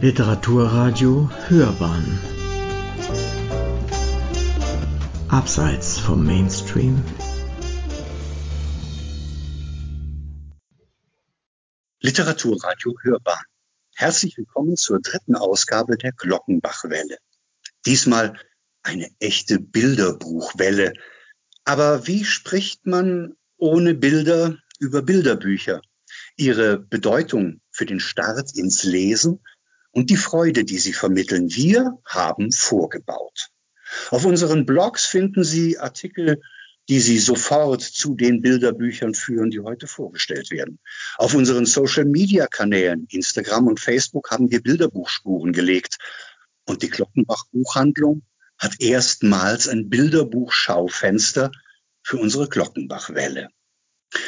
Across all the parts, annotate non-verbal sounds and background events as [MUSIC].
Literaturradio Hörbahn Abseits vom Mainstream Literaturradio Hörbahn Herzlich willkommen zur dritten Ausgabe der Glockenbachwelle. Diesmal eine echte Bilderbuchwelle. Aber wie spricht man ohne Bilder über Bilderbücher? Ihre Bedeutung für den Start ins Lesen und die Freude, die sie vermitteln. Wir haben vorgebaut. Auf unseren Blogs finden Sie Artikel, die Sie sofort zu den Bilderbüchern führen, die heute vorgestellt werden. Auf unseren Social-Media-Kanälen, Instagram und Facebook, haben wir Bilderbuchspuren gelegt. Und die Glockenbach Buchhandlung hat erstmals ein Bilderbuchschaufenster für unsere Glockenbachwelle.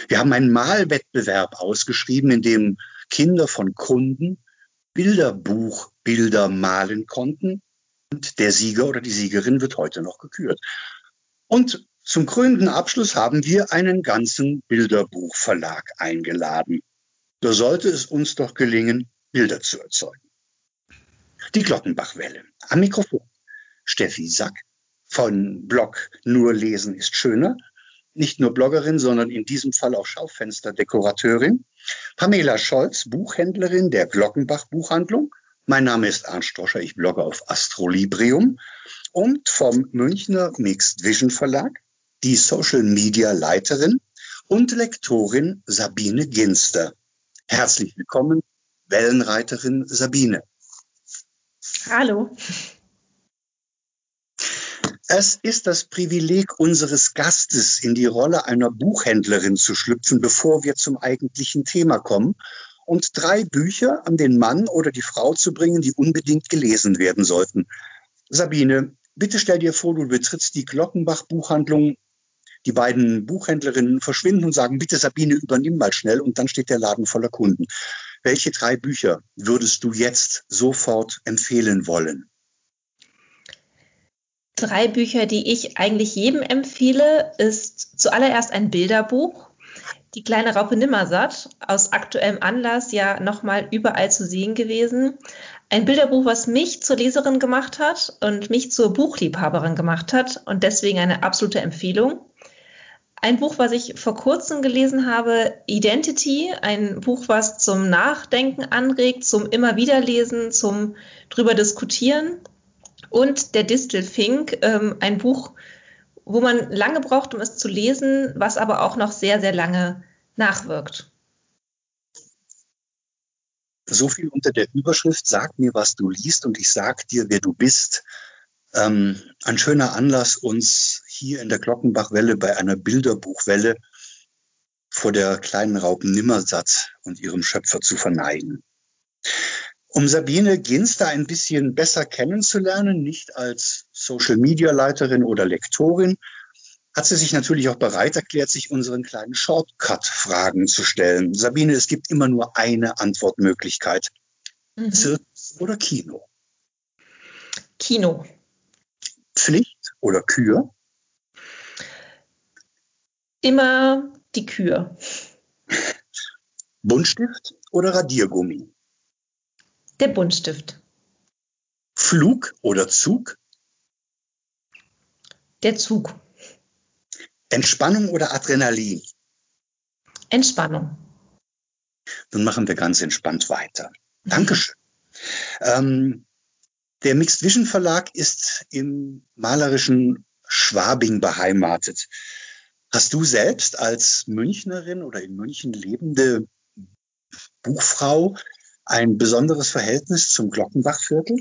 Wir haben einen Malwettbewerb ausgeschrieben, in dem Kinder von Kunden Bilderbuchbilder malen konnten. Und der Sieger oder die Siegerin wird heute noch gekürt. Und zum krönenden Abschluss haben wir einen ganzen Bilderbuchverlag eingeladen. Da sollte es uns doch gelingen, Bilder zu erzeugen. Die Glockenbachwelle. Am Mikrofon Steffi Sack von Blog Nur lesen ist schöner. Nicht nur Bloggerin, sondern in diesem Fall auch Schaufensterdekorateurin. Pamela Scholz, Buchhändlerin der Glockenbach Buchhandlung. Mein Name ist Arndt Stroscher, ich blogge auf Astrolibrium und vom Münchner Mixed Vision Verlag die Social Media Leiterin und Lektorin Sabine Ginster. Herzlich willkommen, Wellenreiterin Sabine. Hallo. Es ist das Privileg unseres Gastes, in die Rolle einer Buchhändlerin zu schlüpfen, bevor wir zum eigentlichen Thema kommen und drei Bücher an den Mann oder die Frau zu bringen, die unbedingt gelesen werden sollten. Sabine, bitte stell dir vor, du betrittst die Glockenbach Buchhandlung. Die beiden Buchhändlerinnen verschwinden und sagen, bitte Sabine, übernimm mal schnell und dann steht der Laden voller Kunden. Welche drei Bücher würdest du jetzt sofort empfehlen wollen? Drei Bücher, die ich eigentlich jedem empfehle, ist zuallererst ein Bilderbuch. Die kleine Raupe Nimmersatt, aus aktuellem Anlass ja nochmal überall zu sehen gewesen. Ein Bilderbuch, was mich zur Leserin gemacht hat und mich zur Buchliebhaberin gemacht hat und deswegen eine absolute Empfehlung. Ein Buch, was ich vor kurzem gelesen habe, Identity, ein Buch, was zum Nachdenken anregt, zum immer wieder lesen, zum drüber diskutieren und Der Distelfink, ähm, ein Buch, wo man lange braucht, um es zu lesen, was aber auch noch sehr, sehr lange nachwirkt. So viel unter der Überschrift, sag mir, was du liest und ich sag dir, wer du bist. Ähm, ein schöner Anlass, uns hier in der Glockenbachwelle bei einer Bilderbuchwelle vor der kleinen Raupen Nimmersatz und ihrem Schöpfer zu verneigen. Um Sabine Ginster ein bisschen besser kennenzulernen, nicht als Social-Media-Leiterin oder Lektorin, hat sie sich natürlich auch bereit erklärt, sich unseren kleinen Shortcut-Fragen zu stellen. Sabine, es gibt immer nur eine Antwortmöglichkeit. Mhm. Zirkus oder Kino? Kino. Pflicht oder Kür? Immer die Kür. Buntstift oder Radiergummi? Der Buntstift. Flug oder Zug? Der Zug. Entspannung oder Adrenalin? Entspannung. Nun machen wir ganz entspannt weiter. Dankeschön. ähm, der Mixed Vision Verlag ist im malerischen Schwabing beheimatet. Hast du selbst als Münchnerin oder in München lebende Buchfrau ein besonderes Verhältnis zum Glockenbachviertel?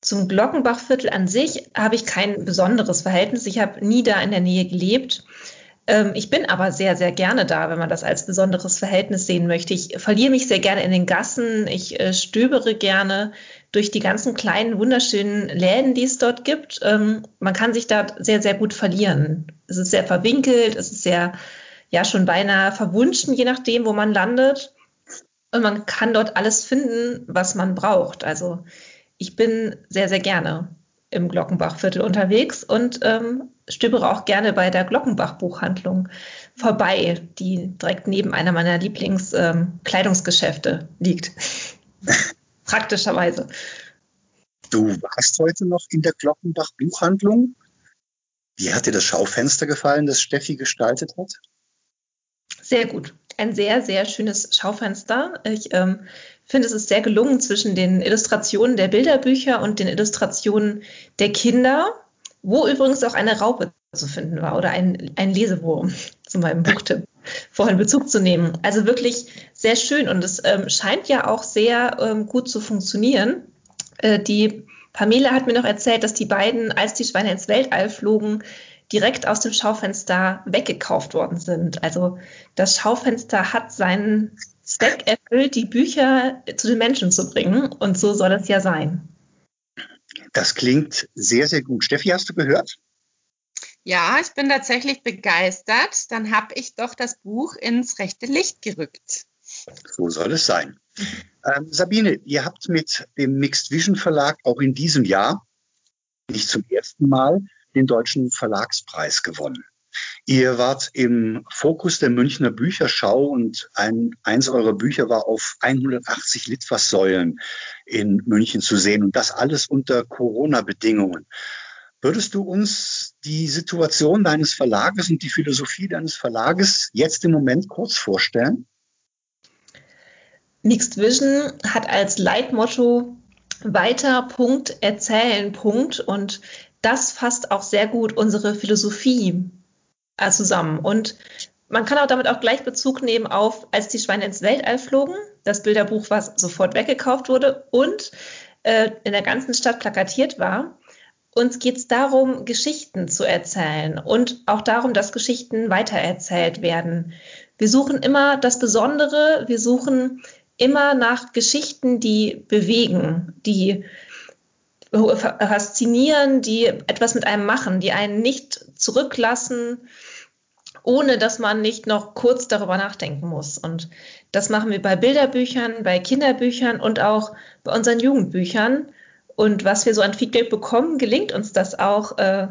Zum Glockenbachviertel an sich habe ich kein besonderes Verhältnis. Ich habe nie da in der Nähe gelebt. Ähm, ich bin aber sehr, sehr gerne da, wenn man das als besonderes Verhältnis sehen möchte. Ich verliere mich sehr gerne in den Gassen. Ich äh, stöbere gerne durch die ganzen kleinen, wunderschönen Läden, die es dort gibt. Ähm, man kann sich da sehr, sehr gut verlieren. Es ist sehr verwinkelt, es ist sehr, ja, schon beinahe verwunschen, je nachdem, wo man landet. Und man kann dort alles finden, was man braucht. Also ich bin sehr, sehr gerne im Glockenbachviertel unterwegs und ähm, stöbere auch gerne bei der Glockenbach-Buchhandlung vorbei, die direkt neben einer meiner Lieblingskleidungsgeschäfte ähm, liegt. [LAUGHS] Praktischerweise. Du warst heute noch in der Glockenbach Buchhandlung. Wie hat dir das Schaufenster gefallen, das Steffi gestaltet hat? Sehr gut. Ein sehr, sehr schönes Schaufenster. Ich ähm, finde, es ist sehr gelungen zwischen den Illustrationen der Bilderbücher und den Illustrationen der Kinder, wo übrigens auch eine Raupe zu finden war oder ein, ein Lesewurm [LAUGHS] zu meinem Buchtipp vorhin Bezug zu nehmen. Also wirklich sehr schön und es ähm, scheint ja auch sehr ähm, gut zu funktionieren. Äh, die Pamela hat mir noch erzählt, dass die beiden, als die Schweine ins Weltall flogen, direkt aus dem Schaufenster weggekauft worden sind. Also das Schaufenster hat seinen Zweck erfüllt, die Bücher zu den Menschen zu bringen. Und so soll es ja sein. Das klingt sehr, sehr gut. Steffi, hast du gehört? Ja, ich bin tatsächlich begeistert. Dann habe ich doch das Buch ins rechte Licht gerückt. So soll es sein. Ähm, Sabine, ihr habt mit dem Mixed Vision Verlag auch in diesem Jahr, nicht zum ersten Mal, den Deutschen Verlagspreis gewonnen. Ihr wart im Fokus der Münchner Bücherschau und ein, eins eurer Bücher war auf 180 Litfaßsäulen in München zu sehen und das alles unter Corona-Bedingungen. Würdest du uns die Situation deines Verlages und die Philosophie deines Verlages jetzt im Moment kurz vorstellen? Mixed Vision hat als Leitmotto weiter Punkt erzählen Punkt und das fasst auch sehr gut unsere Philosophie äh, zusammen und man kann auch damit auch gleich Bezug nehmen auf, als die Schweine ins Weltall flogen, das Bilderbuch, was sofort weggekauft wurde und äh, in der ganzen Stadt plakatiert war. Uns geht es darum, Geschichten zu erzählen und auch darum, dass Geschichten weitererzählt werden. Wir suchen immer das Besondere, wir suchen immer nach Geschichten, die bewegen, die faszinieren, die etwas mit einem machen, die einen nicht zurücklassen, ohne dass man nicht noch kurz darüber nachdenken muss. Und das machen wir bei Bilderbüchern, bei Kinderbüchern und auch bei unseren Jugendbüchern. Und was wir so an Feedback bekommen, gelingt uns das auch äh,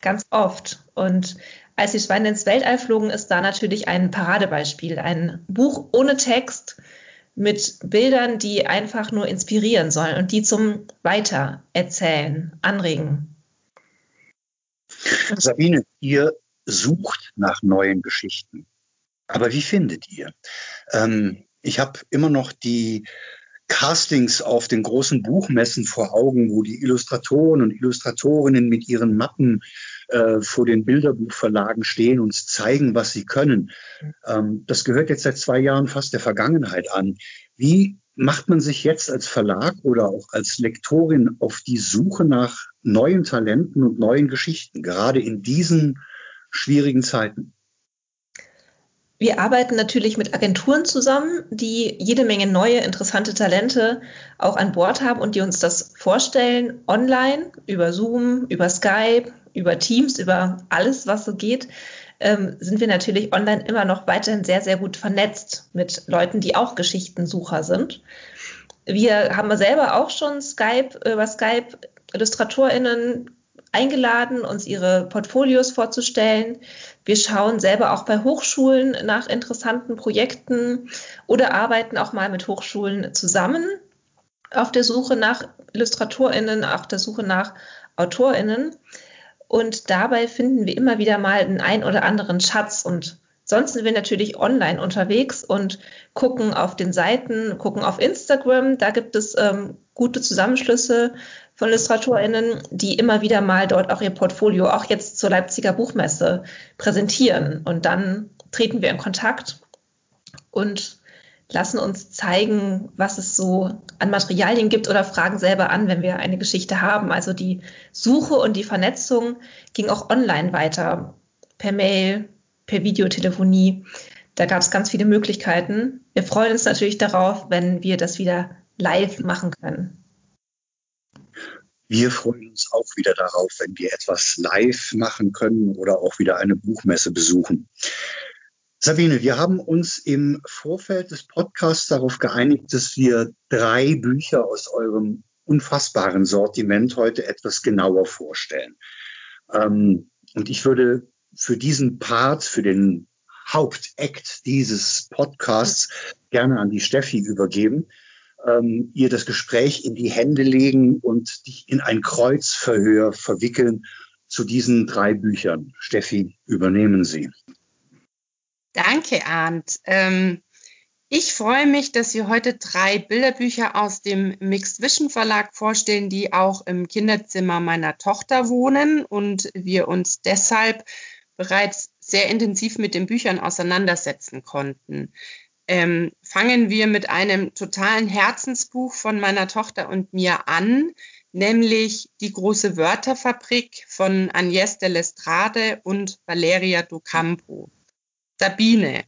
ganz oft. Und als die Schweine ins Weltall flogen, ist da natürlich ein Paradebeispiel. Ein Buch ohne Text, mit Bildern, die einfach nur inspirieren sollen und die zum Weitererzählen anregen. Sabine, ihr sucht nach neuen Geschichten. Aber wie findet ihr? Ähm, ich habe immer noch die Castings auf den großen Buchmessen vor Augen, wo die Illustratoren und Illustratorinnen mit ihren Mappen äh, vor den Bilderbuchverlagen stehen und zeigen, was sie können. Ähm, das gehört jetzt seit zwei Jahren fast der Vergangenheit an. Wie macht man sich jetzt als Verlag oder auch als Lektorin auf die Suche nach neuen Talenten und neuen Geschichten, gerade in diesen schwierigen Zeiten? Wir arbeiten natürlich mit Agenturen zusammen, die jede Menge neue, interessante Talente auch an Bord haben und die uns das vorstellen, online, über Zoom, über Skype, über Teams, über alles, was so geht, ähm, sind wir natürlich online immer noch weiterhin sehr, sehr gut vernetzt mit Leuten, die auch Geschichtensucher sind. Wir haben selber auch schon Skype, über Skype IllustratorInnen eingeladen, uns ihre Portfolios vorzustellen. Wir schauen selber auch bei Hochschulen nach interessanten Projekten oder arbeiten auch mal mit Hochschulen zusammen auf der Suche nach IllustratorInnen, auf der Suche nach AutorInnen. Und dabei finden wir immer wieder mal einen ein oder anderen Schatz und Sonst sind wir natürlich online unterwegs und gucken auf den Seiten, gucken auf Instagram. Da gibt es ähm, gute Zusammenschlüsse von IllustratorInnen, die immer wieder mal dort auch ihr Portfolio auch jetzt zur Leipziger Buchmesse präsentieren. Und dann treten wir in Kontakt und lassen uns zeigen, was es so an Materialien gibt oder fragen selber an, wenn wir eine Geschichte haben. Also die Suche und die Vernetzung ging auch online weiter, per Mail, per Videotelefonie. Da gab es ganz viele Möglichkeiten. Wir freuen uns natürlich darauf, wenn wir das wieder live machen können. Wir freuen uns auch wieder darauf, wenn wir etwas live machen können oder auch wieder eine Buchmesse besuchen. Sabine, wir haben uns im Vorfeld des Podcasts darauf geeinigt, dass wir drei Bücher aus eurem unfassbaren Sortiment heute etwas genauer vorstellen. Ähm, und ich würde für diesen Part, für den Hauptakt dieses Podcasts gerne an die Steffi übergeben. ähm, ihr das Gespräch in die Hände legen und dich in ein Kreuzverhör verwickeln zu diesen drei Büchern. Steffi, übernehmen Sie. Danke, Arndt. Ähm, ich freue mich, dass wir heute drei Bilderbücher aus dem Mixed Vision Verlag vorstellen, die auch im Kinderzimmer meiner Tochter wohnen und wir uns deshalb bereits sehr intensiv mit den Büchern auseinandersetzen konnten. Ähm, fangen wir mit einem totalen Herzensbuch von meiner Tochter und mir an, nämlich Die große Wörterfabrik von Agnès de Lestrade und Valeria Docampo. Sabine,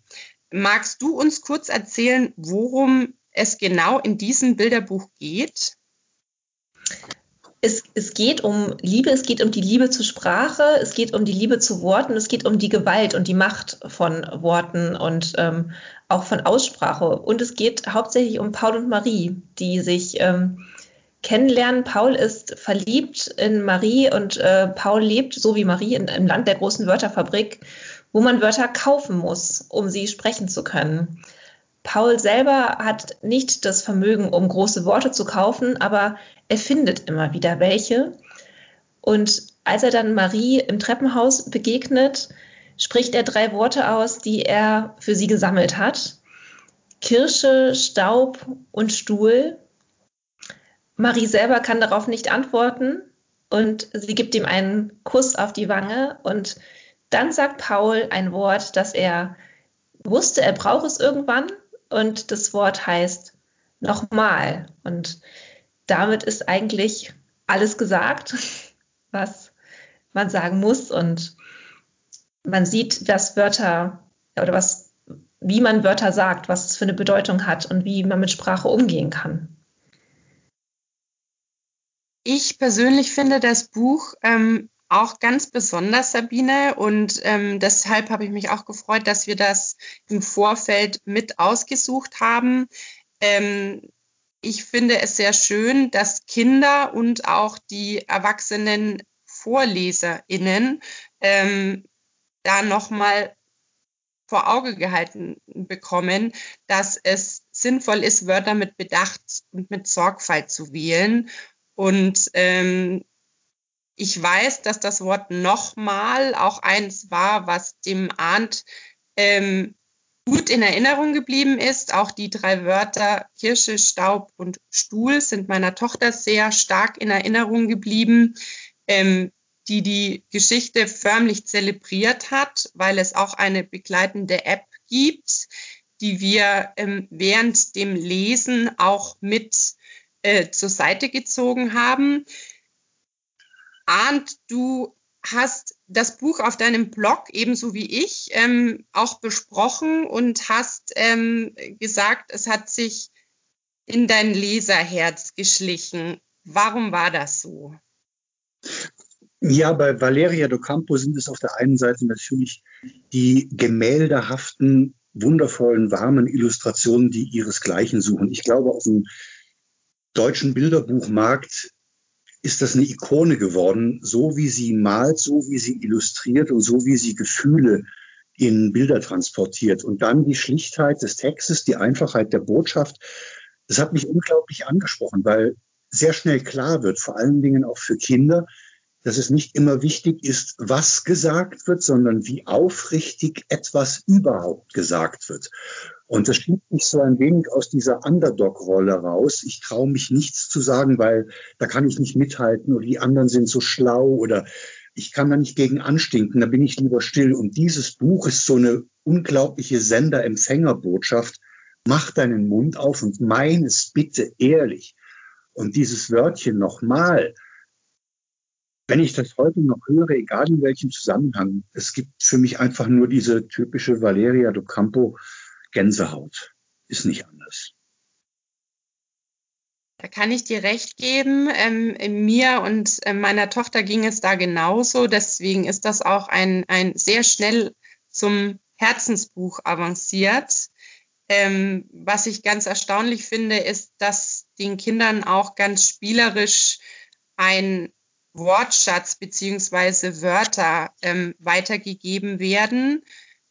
magst du uns kurz erzählen, worum es genau in diesem Bilderbuch geht? Es, es, geht um Liebe, es geht um die Liebe zur Sprache, es geht um die Liebe zu Worten, es geht um die Gewalt und die Macht von Worten und ähm, auch von Aussprache. Und es geht hauptsächlich um Paul und Marie, die sich ähm, kennenlernen. Paul ist verliebt in Marie und äh, Paul lebt so wie Marie in, im Land der großen Wörterfabrik wo man Wörter kaufen muss, um sie sprechen zu können. Paul selber hat nicht das Vermögen, um große Worte zu kaufen, aber er findet immer wieder welche. Und als er dann Marie im Treppenhaus begegnet, spricht er drei Worte aus, die er für sie gesammelt hat. Kirsche, Staub und Stuhl. Marie selber kann darauf nicht antworten und sie gibt ihm einen Kuss auf die Wange und dann sagt Paul ein Wort, das er wusste, er braucht es irgendwann. Und das Wort heißt nochmal. Und damit ist eigentlich alles gesagt, [LAUGHS] was man sagen muss. Und man sieht, dass Wörter oder was, wie man Wörter sagt, was es für eine Bedeutung hat und wie man mit Sprache umgehen kann. Ich persönlich finde das Buch ähm, auch ganz besonders, Sabine. Und ähm, deshalb habe ich mich auch gefreut, dass wir das im Vorfeld mit ausgesucht haben. Ähm, ich finde es sehr schön, dass Kinder und auch die erwachsenen VorleserInnen ähm, da nochmal vor Auge gehalten bekommen, dass es sinnvoll ist, Wörter mit Bedacht und mit Sorgfalt zu wählen. Und ähm, ich weiß, dass das Wort nochmal auch eins war, was dem Arndt ähm, gut in Erinnerung geblieben ist. Auch die drei Wörter Kirsche, Staub und Stuhl sind meiner Tochter sehr stark in Erinnerung geblieben, ähm, die die Geschichte förmlich zelebriert hat, weil es auch eine begleitende App gibt, die wir ähm, während dem Lesen auch mit äh, zur Seite gezogen haben. Arndt, du hast das Buch auf deinem Blog ebenso wie ich ähm, auch besprochen und hast ähm, gesagt, es hat sich in dein Leserherz geschlichen. Warum war das so? Ja, bei Valeria do Campo sind es auf der einen Seite natürlich die gemäldehaften, wundervollen, warmen Illustrationen, die ihresgleichen suchen. Ich glaube, auf dem deutschen Bilderbuchmarkt ist das eine Ikone geworden, so wie sie malt, so wie sie illustriert und so wie sie Gefühle in Bilder transportiert. Und dann die Schlichtheit des Textes, die Einfachheit der Botschaft. Das hat mich unglaublich angesprochen, weil sehr schnell klar wird, vor allen Dingen auch für Kinder, dass es nicht immer wichtig ist, was gesagt wird, sondern wie aufrichtig etwas überhaupt gesagt wird. Und das schiebt mich so ein wenig aus dieser Underdog-Rolle raus. Ich traue mich nichts zu sagen, weil da kann ich nicht mithalten oder die anderen sind so schlau oder ich kann da nicht gegen anstinken, da bin ich lieber still. Und dieses Buch ist so eine unglaubliche Sender-Empfänger-Botschaft. Mach deinen Mund auf und mein es bitte ehrlich. Und dieses Wörtchen nochmal, wenn ich das heute noch höre, egal in welchem Zusammenhang, es gibt für mich einfach nur diese typische Valeria do Campo Gänsehaut. Ist nicht anders. Da kann ich dir recht geben. Ähm, mir und äh, meiner Tochter ging es da genauso. Deswegen ist das auch ein, ein sehr schnell zum Herzensbuch avanciert. Ähm, was ich ganz erstaunlich finde, ist, dass den Kindern auch ganz spielerisch ein Wortschatz beziehungsweise Wörter ähm, weitergegeben werden.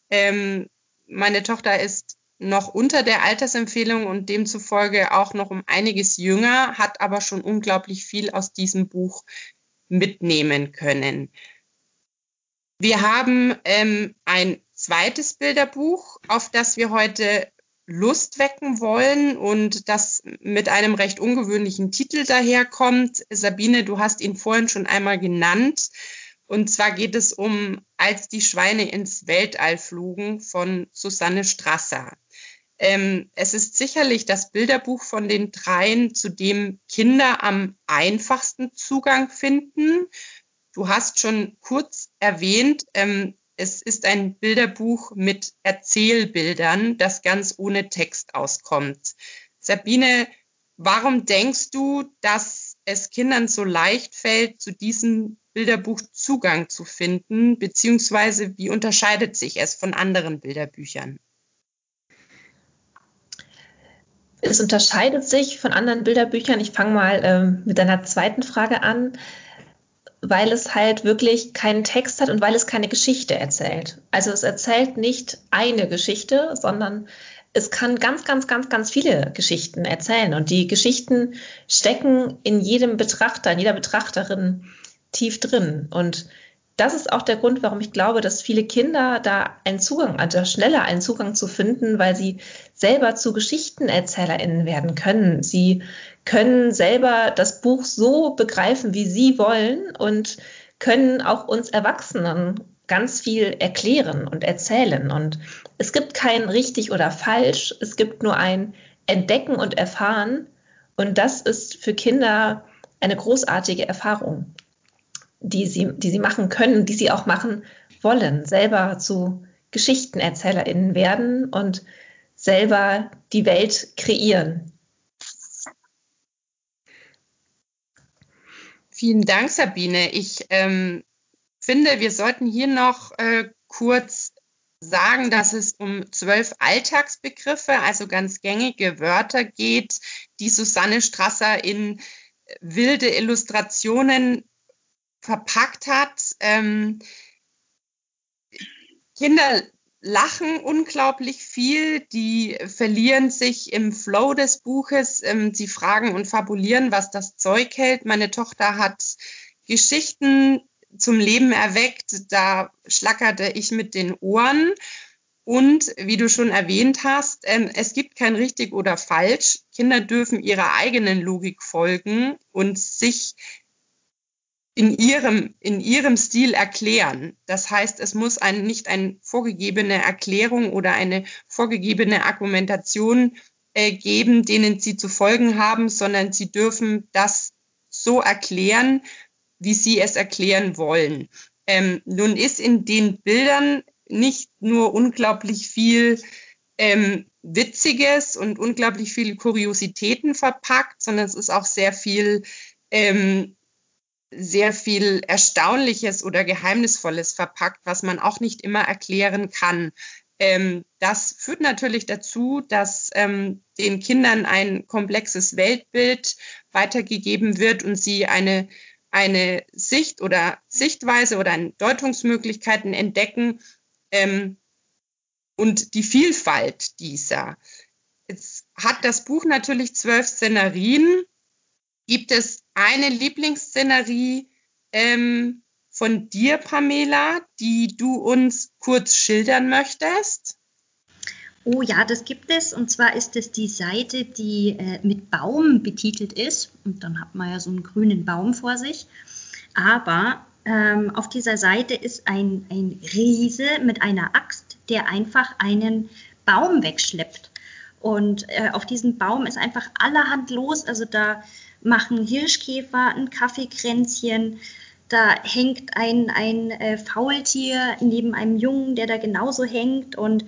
Ähm, meine Tochter ist noch unter der Altersempfehlung und demzufolge auch noch um einiges jünger, hat aber schon unglaublich viel aus diesem Buch mitnehmen können. Wir haben ähm, ein zweites Bilderbuch, auf das wir heute Lust wecken wollen und das mit einem recht ungewöhnlichen Titel daherkommt. Sabine, du hast ihn vorhin schon einmal genannt. Und zwar geht es um Als die Schweine ins Weltall flogen von Susanne Strasser. Ähm, es ist sicherlich das Bilderbuch von den dreien, zu dem Kinder am einfachsten Zugang finden. Du hast schon kurz erwähnt, ähm, es ist ein Bilderbuch mit Erzählbildern, das ganz ohne Text auskommt. Sabine, warum denkst du, dass es Kindern so leicht fällt, zu diesem Bilderbuch Zugang zu finden, beziehungsweise wie unterscheidet sich es von anderen Bilderbüchern? Es unterscheidet sich von anderen Bilderbüchern. Ich fange mal ähm, mit deiner zweiten Frage an weil es halt wirklich keinen Text hat und weil es keine Geschichte erzählt. Also es erzählt nicht eine Geschichte, sondern es kann ganz, ganz, ganz, ganz viele Geschichten erzählen. Und die Geschichten stecken in jedem Betrachter, in jeder Betrachterin tief drin. Und das ist auch der Grund, warum ich glaube, dass viele Kinder da einen Zugang, also schneller einen Zugang zu finden, weil sie selber zu GeschichtenerzählerInnen werden können. Sie können selber das Buch so begreifen, wie sie wollen und können auch uns Erwachsenen ganz viel erklären und erzählen. Und es gibt kein richtig oder falsch, es gibt nur ein Entdecken und Erfahren. Und das ist für Kinder eine großartige Erfahrung die sie, die sie machen können, die sie auch machen wollen, selber zu GeschichtenerzählerInnen werden und selber die Welt kreieren. Vielen Dank, Sabine. Ich ähm, finde, wir sollten hier noch äh, kurz sagen, dass es um zwölf Alltagsbegriffe, also ganz gängige Wörter geht, die Susanne Strasser in wilde Illustrationen verpackt hat. Ähm, Kinder lachen unglaublich viel, die verlieren sich im Flow des Buches, ähm, sie fragen und fabulieren, was das Zeug hält. Meine Tochter hat Geschichten zum Leben erweckt, da schlackerte ich mit den Ohren. Und wie du schon erwähnt hast, ähm, es gibt kein richtig oder falsch. Kinder dürfen ihrer eigenen Logik folgen und sich in ihrem, in ihrem Stil erklären. Das heißt, es muss ein, nicht eine vorgegebene Erklärung oder eine vorgegebene Argumentation äh, geben, denen sie zu folgen haben, sondern sie dürfen das so erklären, wie sie es erklären wollen. Ähm, nun ist in den Bildern nicht nur unglaublich viel ähm, Witziges und unglaublich viele Kuriositäten verpackt, sondern es ist auch sehr viel ähm, sehr viel Erstaunliches oder Geheimnisvolles verpackt, was man auch nicht immer erklären kann. Ähm, das führt natürlich dazu, dass ähm, den Kindern ein komplexes Weltbild weitergegeben wird und sie eine, eine Sicht oder Sichtweise oder Deutungsmöglichkeiten entdecken ähm, und die Vielfalt dieser. Jetzt hat das Buch natürlich zwölf Szenarien Gibt es eine Lieblingsszenerie ähm, von dir, Pamela, die du uns kurz schildern möchtest? Oh ja, das gibt es. Und zwar ist es die Seite, die äh, mit Baum betitelt ist. Und dann hat man ja so einen grünen Baum vor sich. Aber ähm, auf dieser Seite ist ein, ein Riese mit einer Axt, der einfach einen Baum wegschleppt. Und äh, auf diesem Baum ist einfach allerhand los. Also da machen Hirschkäfer ein Kaffeekränzchen. Da hängt ein, ein äh, Faultier neben einem Jungen, der da genauso hängt. Und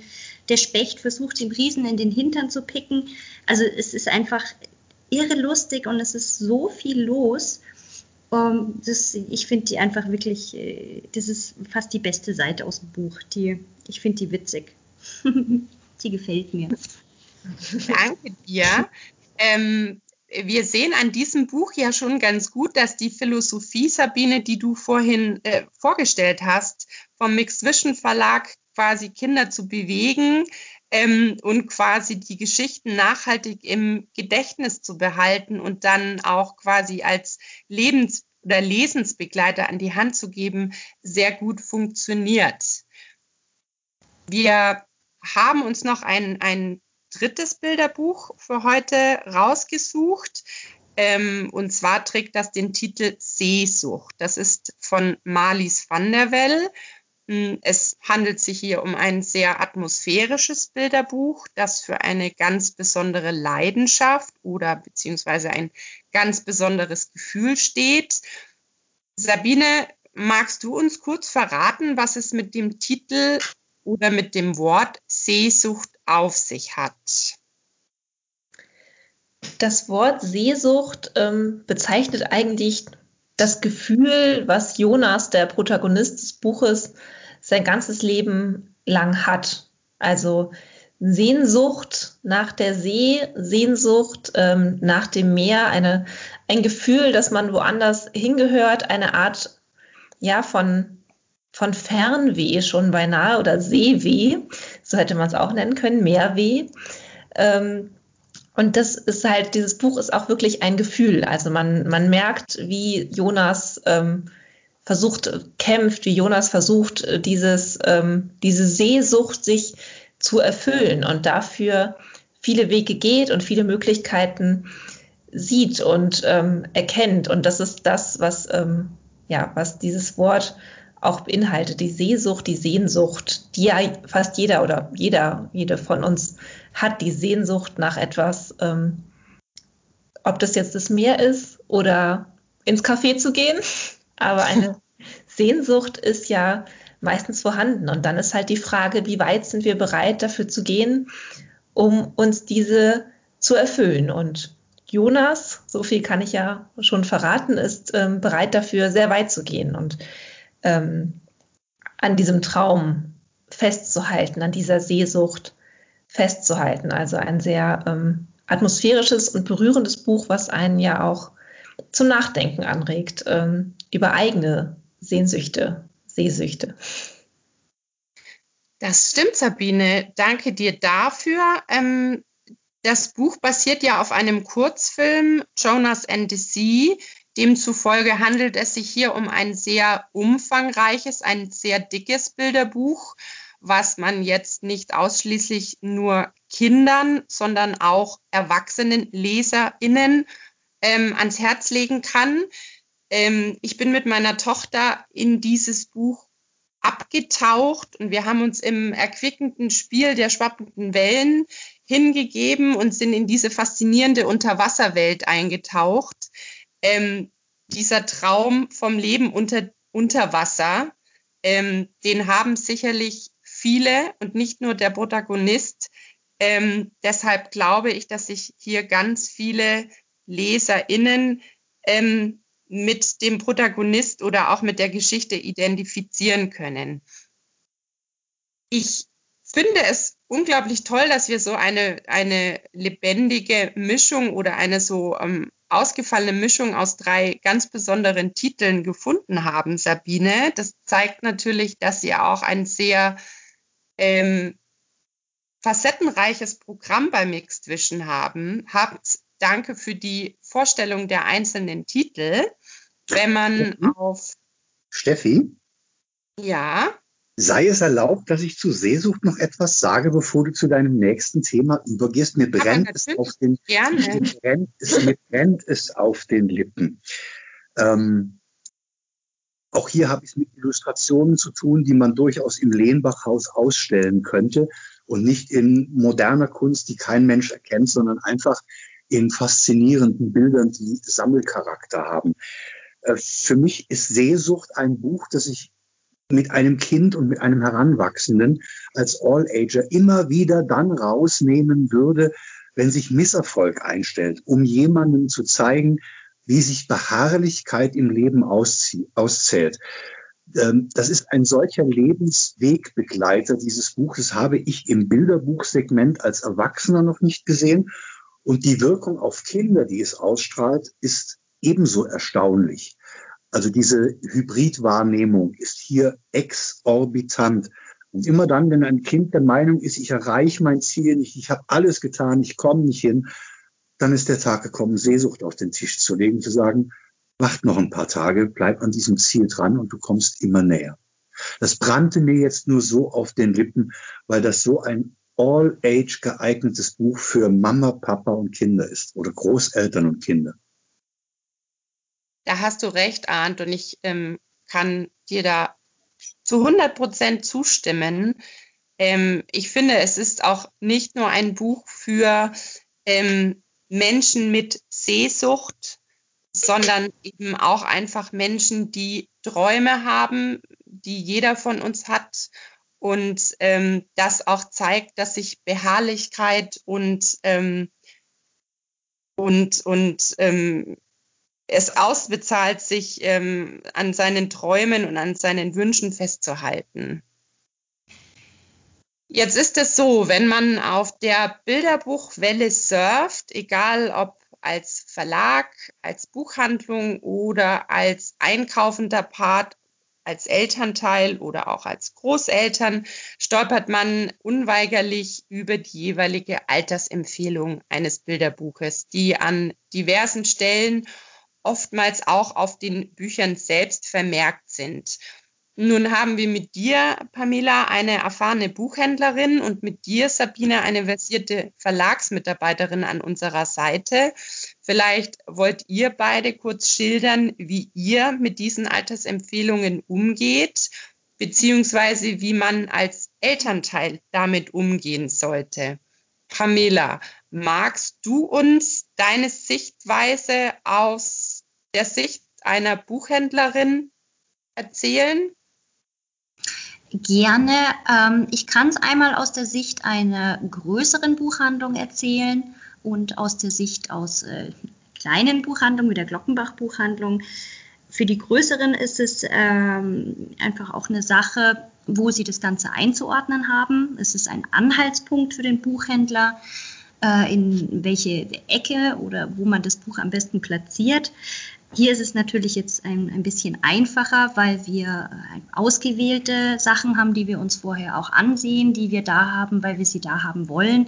der Specht versucht, den Riesen in den Hintern zu picken. Also es ist einfach irre lustig und es ist so viel los. Um, ähm, das, ich finde die einfach wirklich, äh, das ist fast die beste Seite aus dem Buch. Die, ich finde die witzig. [LAUGHS] die gefällt mir. Danke dir. Ähm, wir sehen an diesem Buch ja schon ganz gut, dass die Philosophie, Sabine, die du vorhin äh, vorgestellt hast, vom Mixed Vision Verlag quasi Kinder zu bewegen, ähm, und quasi die Geschichten nachhaltig im Gedächtnis zu behalten und dann auch quasi als Lebens- oder Lesensbegleiter an die Hand zu geben, sehr gut funktioniert. Wir haben uns noch ein, ein drittes Bilderbuch für heute rausgesucht. Ähm, und zwar trägt das den Titel Seesucht. Das ist von Marlies van der Well. Hm, es handelt sich hier um ein sehr atmosphärisches Bilderbuch, das für eine ganz besondere Leidenschaft oder beziehungsweise ein ganz besonderes Gefühl steht. Sabine, magst du uns kurz verraten, was es mit dem Titel oder mit dem Wort Seesucht auf sich hat? Das Wort Seesucht ähm, bezeichnet eigentlich das Gefühl, was Jonas, der Protagonist des Buches, sein ganzes Leben lang hat. Also Sehnsucht nach der See, Sehnsucht ähm, nach dem Meer, eine, ein Gefühl, dass man woanders hingehört, eine Art ja von, von Fernweh schon beinahe oder Seeweh, so hätte man es auch nennen können, Meerweh. Ähm, und das ist halt, dieses Buch ist auch wirklich ein Gefühl. Also man, man merkt, wie Jonas ähm, versucht, kämpft, wie Jonas versucht, dieses, ähm, diese Sehnsucht sich zu erfüllen und dafür viele Wege geht und viele Möglichkeiten sieht und ähm, erkennt. Und das ist das, was, ähm, ja, was dieses Wort auch beinhaltet, die Sehnsucht, die Sehnsucht, die ja fast jeder oder jeder, jede von uns hat, die Sehnsucht nach etwas, ähm, ob das jetzt das Meer ist oder ins Café zu gehen, aber eine [LAUGHS] Sehnsucht ist ja meistens vorhanden. Und dann ist halt die Frage, wie weit sind wir bereit dafür zu gehen, um uns diese zu erfüllen. Und Jonas, so viel kann ich ja schon verraten, ist ähm, bereit dafür, sehr weit zu gehen. Und ähm, an diesem Traum festzuhalten, an dieser Sehnsucht festzuhalten. Also ein sehr ähm, atmosphärisches und berührendes Buch, was einen ja auch zum Nachdenken anregt ähm, über eigene Sehnsüchte, Sehsüchte. Das stimmt, Sabine. Danke dir dafür. Ähm, das Buch basiert ja auf einem Kurzfilm Jonas and the Sea, Demzufolge handelt es sich hier um ein sehr umfangreiches, ein sehr dickes Bilderbuch, was man jetzt nicht ausschließlich nur Kindern, sondern auch erwachsenen LeserInnen ähm, ans Herz legen kann. Ähm, ich bin mit meiner Tochter in dieses Buch abgetaucht und wir haben uns im erquickenden Spiel der schwappenden Wellen hingegeben und sind in diese faszinierende Unterwasserwelt eingetaucht ähm, dieser Traum vom Leben unter, unter Wasser, ähm, den haben sicherlich viele und nicht nur der Protagonist. Ähm, deshalb glaube ich, dass sich hier ganz viele LeserInnen ähm, mit dem Protagonist oder auch mit der Geschichte identifizieren können. Ich finde es unglaublich toll, dass wir so eine, eine lebendige Mischung oder eine so ähm, ausgefallene Mischung aus drei ganz besonderen Titeln gefunden haben, Sabine. Das zeigt natürlich, dass ihr auch ein sehr ähm, facettenreiches Programm bei Mixed Vision haben. Habt danke für die Vorstellung der einzelnen Titel. Wenn man auf Steffi? Ja. Sei es erlaubt, dass ich zu Sehnsucht noch etwas sage, bevor du zu deinem nächsten Thema übergehst. Mir brennt es auf den, Gerne. Mir brennt es, mir brennt es auf den Lippen. Ähm, auch hier habe ich es mit Illustrationen zu tun, die man durchaus im Lehnbachhaus ausstellen könnte und nicht in moderner Kunst, die kein Mensch erkennt, sondern einfach in faszinierenden Bildern, die Sammelcharakter haben. Äh, für mich ist Sehnsucht ein Buch, das ich mit einem Kind und mit einem Heranwachsenden als All-Ager immer wieder dann rausnehmen würde, wenn sich Misserfolg einstellt, um jemandem zu zeigen, wie sich Beharrlichkeit im Leben auszählt. Ähm, das ist ein solcher Lebenswegbegleiter dieses Buches, habe ich im Bilderbuchsegment als Erwachsener noch nicht gesehen. Und die Wirkung auf Kinder, die es ausstrahlt, ist ebenso erstaunlich. Also diese Hybridwahrnehmung ist hier exorbitant. Und immer dann, wenn ein Kind der Meinung ist, ich erreiche mein Ziel nicht, ich habe alles getan, ich komme nicht hin, dann ist der Tag gekommen, Sehnsucht auf den Tisch zu legen, zu sagen, wacht noch ein paar Tage, bleib an diesem Ziel dran und du kommst immer näher. Das brannte mir jetzt nur so auf den Lippen, weil das so ein all-age geeignetes Buch für Mama, Papa und Kinder ist oder Großeltern und Kinder. Da hast du recht, Arndt, und ich ähm, kann dir da zu 100 Prozent zustimmen. Ähm, ich finde, es ist auch nicht nur ein Buch für ähm, Menschen mit Sehsucht, sondern eben auch einfach Menschen, die Träume haben, die jeder von uns hat und ähm, das auch zeigt, dass sich Beharrlichkeit und ähm, und und ähm, es ausbezahlt, sich ähm, an seinen Träumen und an seinen Wünschen festzuhalten. Jetzt ist es so, wenn man auf der Bilderbuchwelle surft, egal ob als Verlag, als Buchhandlung oder als einkaufender Part, als Elternteil oder auch als Großeltern, stolpert man unweigerlich über die jeweilige Altersempfehlung eines Bilderbuches, die an diversen Stellen oftmals auch auf den Büchern selbst vermerkt sind. Nun haben wir mit dir, Pamela, eine erfahrene Buchhändlerin und mit dir, Sabine, eine versierte Verlagsmitarbeiterin an unserer Seite. Vielleicht wollt ihr beide kurz schildern, wie ihr mit diesen Altersempfehlungen umgeht, beziehungsweise wie man als Elternteil damit umgehen sollte. Pamela, magst du uns deine Sichtweise aus der Sicht einer Buchhändlerin erzählen? Gerne. Ähm, ich kann es einmal aus der Sicht einer größeren Buchhandlung erzählen und aus der Sicht aus äh, kleinen Buchhandlungen wie der Glockenbach Buchhandlung. Für die größeren ist es ähm, einfach auch eine Sache, wo sie das Ganze einzuordnen haben. Es ist ein Anhaltspunkt für den Buchhändler, äh, in welche Ecke oder wo man das Buch am besten platziert. Hier ist es natürlich jetzt ein, ein bisschen einfacher, weil wir äh, ausgewählte Sachen haben, die wir uns vorher auch ansehen, die wir da haben, weil wir sie da haben wollen.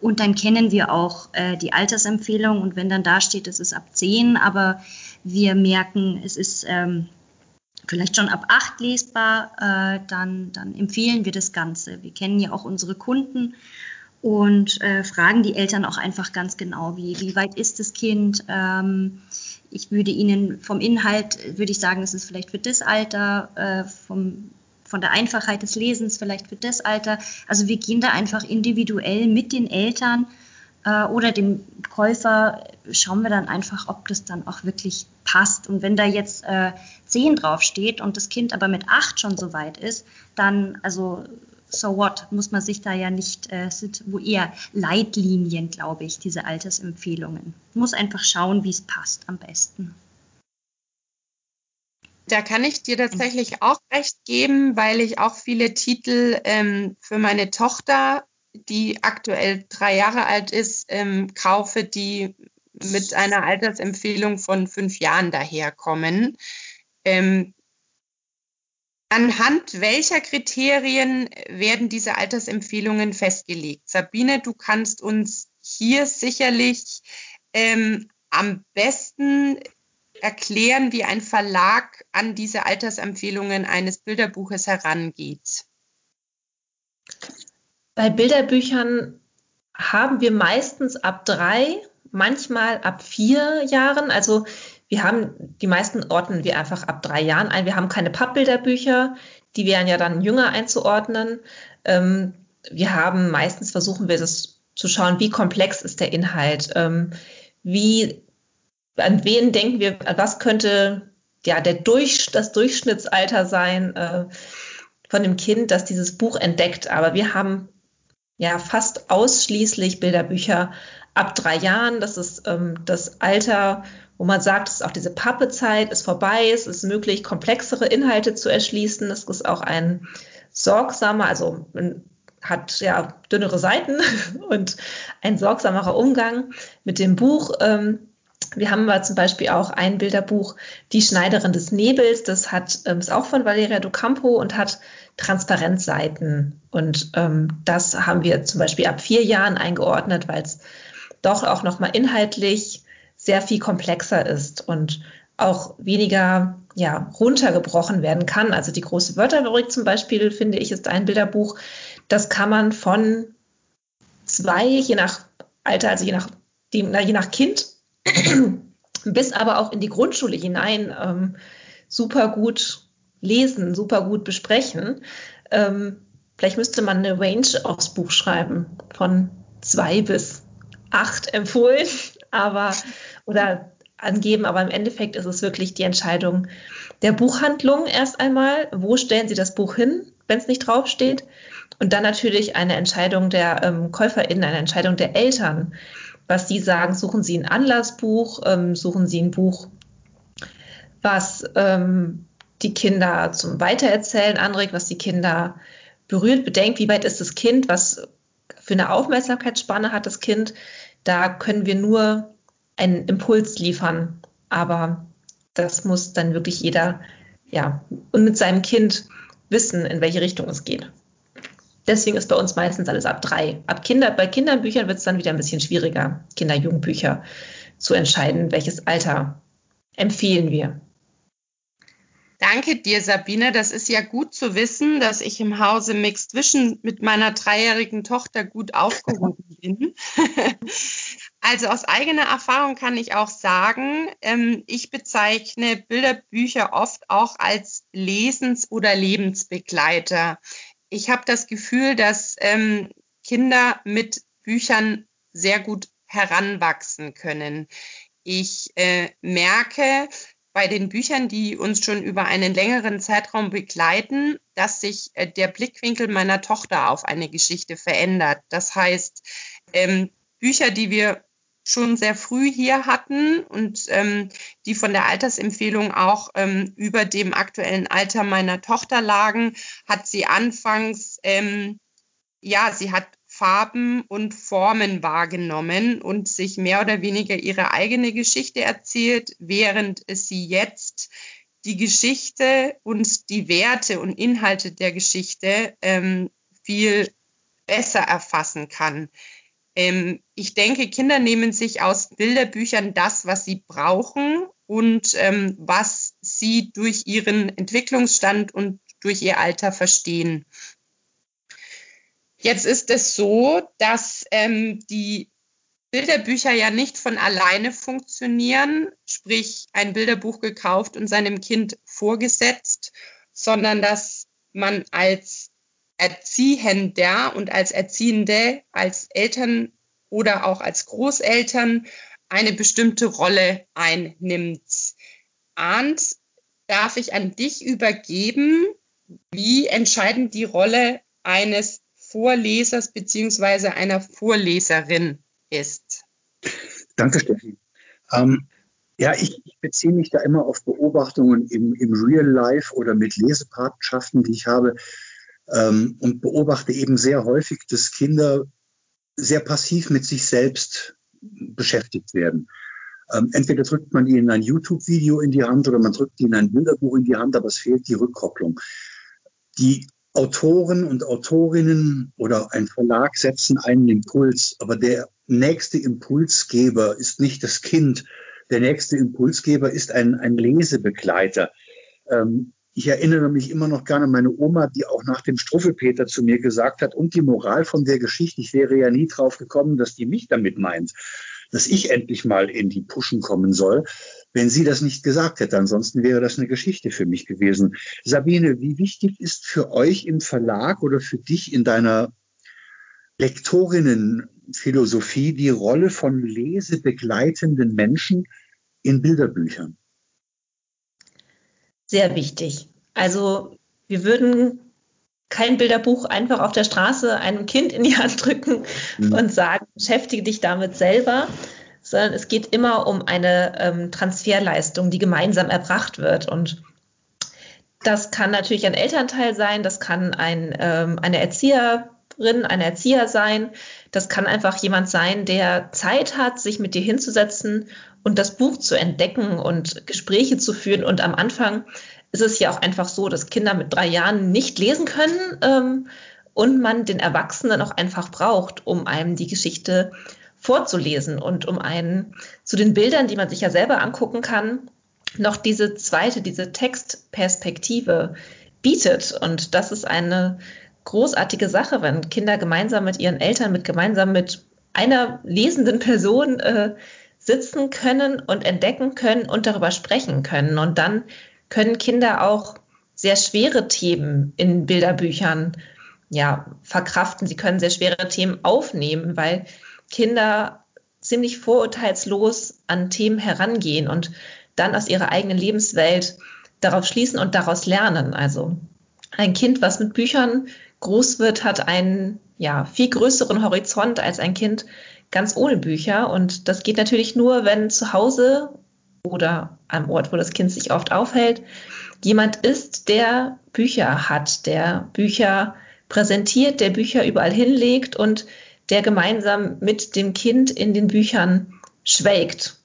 Und dann kennen wir auch äh, die Altersempfehlung. Und wenn dann da steht, es ist ab 10, aber wir merken, es ist ähm, vielleicht schon ab 8 lesbar, äh, dann, dann empfehlen wir das Ganze. Wir kennen ja auch unsere Kunden und äh, fragen die Eltern auch einfach ganz genau, wie, wie weit ist das Kind. Ähm, ich würde Ihnen vom Inhalt, würde ich sagen, es ist vielleicht für das Alter, äh, vom, von der Einfachheit des Lesens vielleicht für das Alter. Also wir gehen da einfach individuell mit den Eltern äh, oder dem Käufer, schauen wir dann einfach, ob das dann auch wirklich passt. Und wenn da jetzt äh, 10 draufsteht und das Kind aber mit 8 schon so weit ist, dann, also so what, muss man sich da ja nicht, äh, sind wo eher Leitlinien, glaube ich, diese Altersempfehlungen. Muss einfach schauen, wie es passt am besten. Da kann ich dir tatsächlich auch recht geben, weil ich auch viele Titel ähm, für meine Tochter, die aktuell drei Jahre alt ist, ähm, kaufe, die mit einer Altersempfehlung von fünf Jahren daherkommen. Ähm, Anhand welcher Kriterien werden diese Altersempfehlungen festgelegt? Sabine, du kannst uns hier sicherlich ähm, am besten erklären, wie ein Verlag an diese Altersempfehlungen eines Bilderbuches herangeht. Bei Bilderbüchern haben wir meistens ab drei, manchmal ab vier Jahren. Also wir haben die meisten ordnen wir einfach ab drei Jahren ein. Wir haben keine Pappbilderbücher, die wären ja dann jünger einzuordnen. Ähm, wir haben meistens versuchen wir das zu schauen, wie komplex ist der Inhalt, ähm, wie an wen denken wir, was könnte ja der Durch, das Durchschnittsalter sein äh, von dem Kind, das dieses Buch entdeckt. Aber wir haben ja fast ausschließlich Bilderbücher ab drei Jahren. Das ist ähm, das Alter, wo man sagt, es ist auch diese Pappezeit ist vorbei, es ist möglich, komplexere Inhalte zu erschließen. Es ist auch ein sorgsamer, also man hat ja dünnere Seiten [LAUGHS] und ein sorgsamerer Umgang mit dem Buch. Ähm, wir haben aber zum Beispiel auch ein Bilderbuch, Die Schneiderin des Nebels. Das hat, ähm, ist auch von Valeria Docampo und hat Transparenzseiten. Und ähm, das haben wir zum Beispiel ab vier Jahren eingeordnet, weil es doch auch nochmal inhaltlich sehr viel komplexer ist und auch weniger ja, runtergebrochen werden kann. Also die große Wörterfabrik zum Beispiel, finde ich, ist ein Bilderbuch. Das kann man von zwei, je nach Alter, also je nach, je nach Kind, [CLEARS THROAT] bis aber auch in die Grundschule hinein ähm, super gut lesen, super gut besprechen. Ähm, vielleicht müsste man eine Range aufs Buch schreiben, von zwei bis acht empfohlen, aber oder angeben, aber im Endeffekt ist es wirklich die Entscheidung der Buchhandlung erst einmal, wo stellen Sie das Buch hin, wenn es nicht draufsteht, und dann natürlich eine Entscheidung der ähm, KäuferInnen, eine Entscheidung der Eltern, was sie sagen, suchen Sie ein Anlassbuch, ähm, suchen Sie ein Buch, was ähm, die Kinder zum Weitererzählen anregt, was die Kinder berührt, bedenkt, wie weit ist das Kind, was für eine Aufmerksamkeitsspanne hat das Kind. Da können wir nur einen Impuls liefern, aber das muss dann wirklich jeder, ja, und mit seinem Kind wissen, in welche Richtung es geht. Deswegen ist bei uns meistens alles ab drei. Ab Kinder, bei Kinderbüchern wird es dann wieder ein bisschen schwieriger, Kinder-Jugendbücher zu entscheiden, welches Alter empfehlen wir. Danke dir, Sabine. Das ist ja gut zu wissen, dass ich im Hause Mixed Vision mit meiner dreijährigen Tochter gut aufgehoben [LAUGHS] bin. [LAUGHS] also aus eigener Erfahrung kann ich auch sagen, ähm, ich bezeichne Bilderbücher oft auch als Lesens- oder Lebensbegleiter. Ich habe das Gefühl, dass ähm, Kinder mit Büchern sehr gut heranwachsen können. Ich äh, merke, bei den Büchern, die uns schon über einen längeren Zeitraum begleiten, dass sich äh, der Blickwinkel meiner Tochter auf eine Geschichte verändert. Das heißt, ähm, Bücher, die wir schon sehr früh hier hatten und ähm, die von der Altersempfehlung auch ähm, über dem aktuellen Alter meiner Tochter lagen, hat sie anfangs, ähm, ja, sie hat Farben und Formen wahrgenommen und sich mehr oder weniger ihre eigene Geschichte erzählt, während sie jetzt die Geschichte und die Werte und Inhalte der Geschichte ähm, viel besser erfassen kann. Ähm, ich denke, Kinder nehmen sich aus Bilderbüchern das, was sie brauchen und ähm, was sie durch ihren Entwicklungsstand und durch ihr Alter verstehen. Jetzt ist es so, dass ähm, die Bilderbücher ja nicht von alleine funktionieren, sprich ein Bilderbuch gekauft und seinem Kind vorgesetzt, sondern dass man als Erziehender und als Erziehende, als Eltern oder auch als Großeltern eine bestimmte Rolle einnimmt. Arndt, darf ich an dich übergeben, wie entscheidend die Rolle eines Vorlesers beziehungsweise einer Vorleserin ist. Danke, Steffi. Ähm, ja, ich, ich, beziehe mich da immer auf Beobachtungen im, im Real Life oder mit Lesepatenschaften, die ich habe ähm, und beobachte eben sehr häufig, dass Kinder sehr passiv mit sich selbst beschäftigt werden. Ähm, entweder drückt man ihnen ein YouTube-Video in die Hand oder man drückt ihnen ein Bilderbuch in die Hand, aber es fehlt die Rückkopplung. Die Autoren und Autorinnen oder ein Verlag setzen einen Impuls, aber der nächste Impulsgeber ist nicht das Kind. Der nächste Impulsgeber ist ein, ein Lesebegleiter. Ähm, ich erinnere mich immer noch gerne an meine Oma, die auch nach dem Struffelpeter zu mir gesagt hat, und die Moral von der Geschichte, ich wäre ja nie drauf gekommen, dass die mich damit meint, dass ich endlich mal in die Puschen kommen soll wenn sie das nicht gesagt hätte. Ansonsten wäre das eine Geschichte für mich gewesen. Sabine, wie wichtig ist für euch im Verlag oder für dich in deiner Lektorinnenphilosophie die Rolle von lesebegleitenden Menschen in Bilderbüchern? Sehr wichtig. Also wir würden kein Bilderbuch einfach auf der Straße einem Kind in die Hand drücken mhm. und sagen, beschäftige dich damit selber, sondern es geht immer um eine ähm, Transferleistung, die gemeinsam erbracht wird. Und das kann natürlich ein Elternteil sein, das kann ein, ähm, eine Erzieherin, ein Erzieher sein, das kann einfach jemand sein, der Zeit hat, sich mit dir hinzusetzen und das Buch zu entdecken und Gespräche zu führen. Und am Anfang ist es ja auch einfach so, dass Kinder mit drei Jahren nicht lesen können ähm, und man den Erwachsenen auch einfach braucht, um einem die Geschichte vorzulesen und um einen zu den Bildern, die man sich ja selber angucken kann, noch diese zweite, diese Textperspektive bietet. Und das ist eine großartige Sache, wenn Kinder gemeinsam mit ihren Eltern, mit gemeinsam mit einer lesenden Person äh, sitzen können und entdecken können und darüber sprechen können. Und dann können Kinder auch sehr schwere Themen in Bilderbüchern ja, verkraften. Sie können sehr schwere Themen aufnehmen, weil Kinder ziemlich vorurteilslos an Themen herangehen und dann aus ihrer eigenen Lebenswelt darauf schließen und daraus lernen. Also ein Kind, was mit Büchern groß wird, hat einen ja, viel größeren Horizont als ein Kind ganz ohne Bücher. Und das geht natürlich nur, wenn zu Hause oder am Ort, wo das Kind sich oft aufhält, jemand ist, der Bücher hat, der Bücher präsentiert, der Bücher überall hinlegt und der gemeinsam mit dem Kind in den Büchern schwelgt,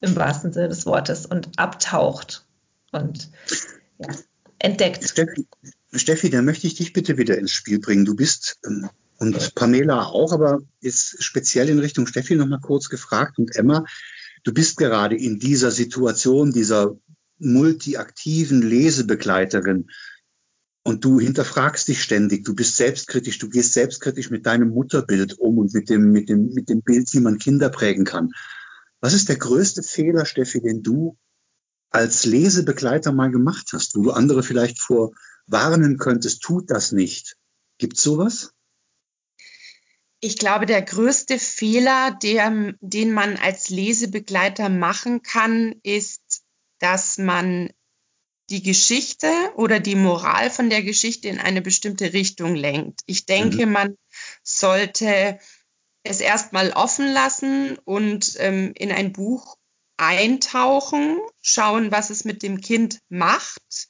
im wahrsten Sinne des Wortes, und abtaucht und ja, entdeckt. Steffi, Steffi, da möchte ich dich bitte wieder ins Spiel bringen. Du bist ähm, und Pamela auch, aber ist speziell in Richtung Steffi nochmal kurz gefragt und Emma, du bist gerade in dieser Situation, dieser multiaktiven Lesebegleiterin und du hinterfragst dich ständig, du bist selbstkritisch, du gehst selbstkritisch mit deinem Mutterbild um und mit dem, mit dem, mit dem Bild, wie man Kinder prägen kann. Was ist der größte Fehler, Steffi, den du als Lesebegleiter mal gemacht hast, wo du andere vielleicht vor warnen könntest, tut das nicht? Gibt sowas? Ich glaube, der größte Fehler, der, den man als Lesebegleiter machen kann, ist, dass man die Geschichte oder die Moral von der Geschichte in eine bestimmte Richtung lenkt. Ich denke, mhm. man sollte es erstmal offen lassen und ähm, in ein Buch eintauchen, schauen, was es mit dem Kind macht